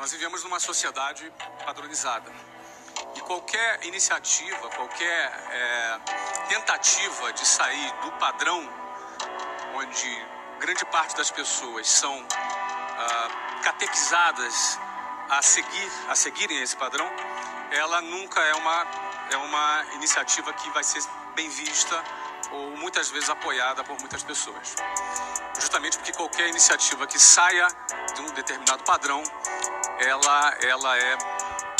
Nós vivemos numa sociedade padronizada. E qualquer iniciativa, qualquer é, tentativa de sair do padrão, onde grande parte das pessoas são ah, catequizadas a seguir, a seguirem esse padrão, ela nunca é uma, é uma iniciativa que vai ser bem vista ou muitas vezes apoiada por muitas pessoas. Justamente porque qualquer iniciativa que saia de um determinado padrão, ela, ela é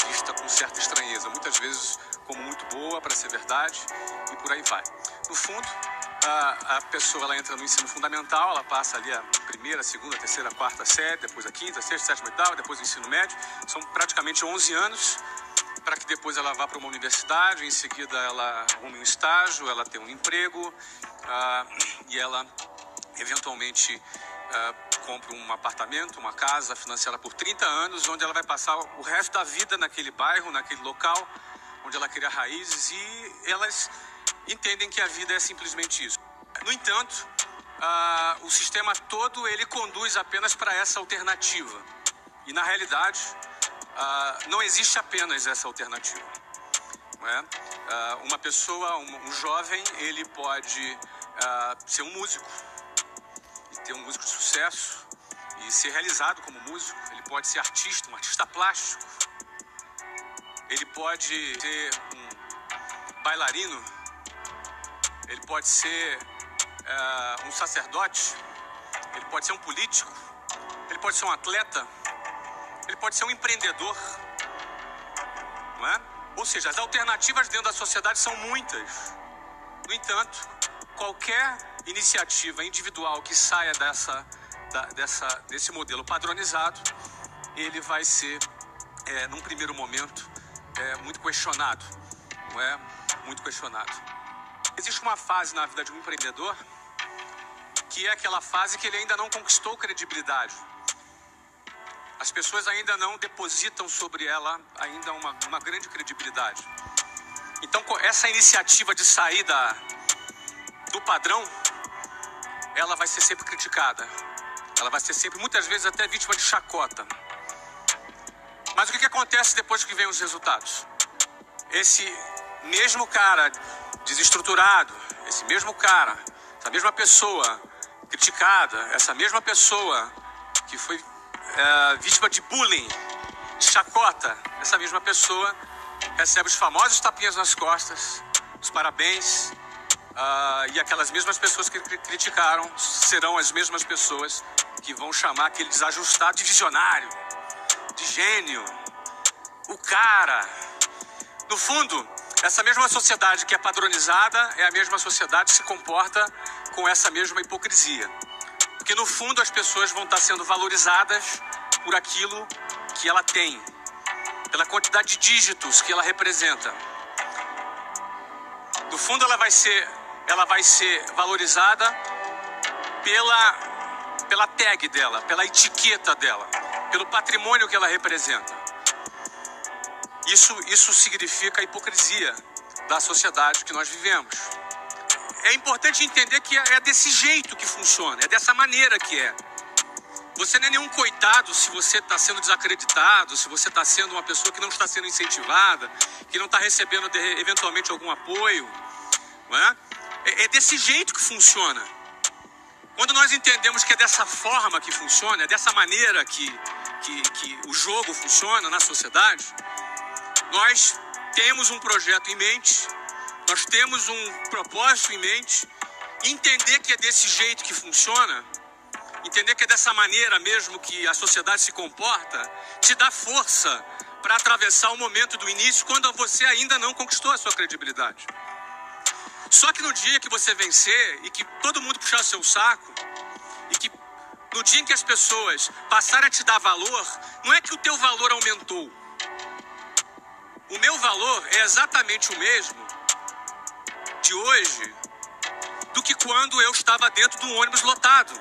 vista com certa estranheza, muitas vezes como muito boa para ser verdade e por aí vai. No fundo, a, a pessoa ela entra no ensino fundamental, ela passa ali a primeira, segunda, terceira, quarta série, depois a quinta, sexta, sétima tal, depois o ensino médio. São praticamente 11 anos para que depois ela vá para uma universidade, em seguida ela arrume um estágio, ela tenha um emprego uh, e ela eventualmente uh, compre um apartamento, uma casa financiada por 30 anos, onde ela vai passar o resto da vida naquele bairro, naquele local, onde ela cria raízes e elas entendem que a vida é simplesmente isso. No entanto, uh, o sistema todo ele conduz apenas para essa alternativa. E na realidade, uh, não existe apenas essa alternativa. É? Uma pessoa, um, um, jovem, ele pode ser um músico ter um músico de sucesso e ser realizado como músico. Ele pode ser artista, um artista plástico. Ele pode ser um bailarino ele pode ser é, um sacerdote, ele pode ser um político, ele pode ser um atleta, ele pode ser um empreendedor, não é? Ou seja, as alternativas dentro da sociedade são muitas. No entanto, qualquer iniciativa individual que saia dessa, da, dessa, desse modelo padronizado, ele vai ser, é, num primeiro momento, é, muito questionado, não é? Muito questionado. Existe uma fase na vida de um empreendedor que é aquela fase que ele ainda não conquistou credibilidade. As pessoas ainda não depositam sobre ela ainda uma, uma grande credibilidade. Então, essa iniciativa de sair da, do padrão, ela vai ser sempre criticada. Ela vai ser sempre, muitas vezes, até vítima de chacota. Mas o que, que acontece depois que vem os resultados? Esse mesmo cara desestruturado, esse mesmo cara, essa mesma pessoa criticada, essa mesma pessoa que foi é, vítima de bullying, de chacota, essa mesma pessoa recebe os famosos tapinhas nas costas, os parabéns, uh, e aquelas mesmas pessoas que criticaram serão as mesmas pessoas que vão chamar aquele desajustado de visionário, de gênio, o cara. No fundo, essa mesma sociedade que é padronizada é a mesma sociedade que se comporta com essa mesma hipocrisia. Porque no fundo as pessoas vão estar sendo valorizadas por aquilo que ela tem, pela quantidade de dígitos que ela representa. No fundo ela vai ser, ela vai ser valorizada pela, pela tag dela, pela etiqueta dela, pelo patrimônio que ela representa. Isso, isso significa a hipocrisia da sociedade que nós vivemos. É importante entender que é desse jeito que funciona, é dessa maneira que é. Você não é nenhum coitado se você está sendo desacreditado, se você está sendo uma pessoa que não está sendo incentivada, que não está recebendo eventualmente algum apoio. Não é? É? é desse jeito que funciona. Quando nós entendemos que é dessa forma que funciona, é dessa maneira que, que, que o jogo funciona na sociedade, nós temos um projeto em mente, nós temos um propósito em mente, entender que é desse jeito que funciona, entender que é dessa maneira mesmo que a sociedade se comporta, te dá força para atravessar o momento do início quando você ainda não conquistou a sua credibilidade. Só que no dia que você vencer e que todo mundo puxar seu saco, e que no dia em que as pessoas passarem a te dar valor, não é que o teu valor aumentou, o meu valor é exatamente o mesmo de hoje do que quando eu estava dentro de um ônibus lotado.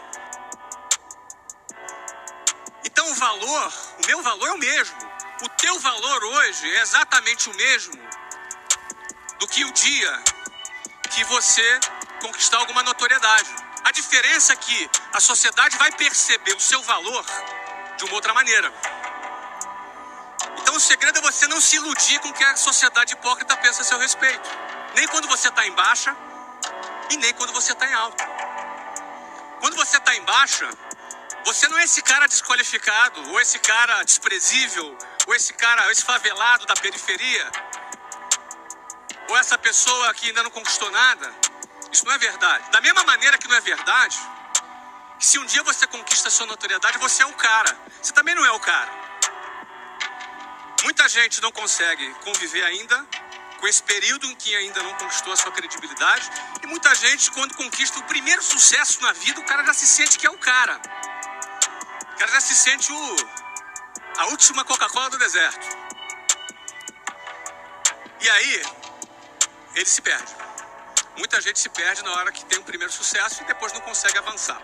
Então o valor, o meu valor é o mesmo. O teu valor hoje é exatamente o mesmo do que o dia que você conquistar alguma notoriedade. A diferença é que a sociedade vai perceber o seu valor de uma outra maneira. o segredo é você não se iludir com o que a sociedade hipócrita pensa a seu respeito. Nem quando você está em baixa e nem quando você está em alta. Quando você está em baixa, você não é esse cara desqualificado, ou esse cara desprezível, ou esse cara, esse favelado da periferia, ou essa pessoa que ainda não conquistou nada. Isso não é verdade. Da mesma maneira que não é verdade, se um dia você conquista a sua notoriedade, você é o cara. Você também não é o cara. Muita gente não consegue conviver ainda com esse período em que ainda não conquistou a sua credibilidade. E muita gente, quando conquista o primeiro sucesso na vida, o cara já se sente que é o cara. O cara já se sente o, a última Coca-Cola do deserto. E aí, ele se perde. Muita gente se perde na hora que tem o primeiro sucesso e depois não consegue avançar.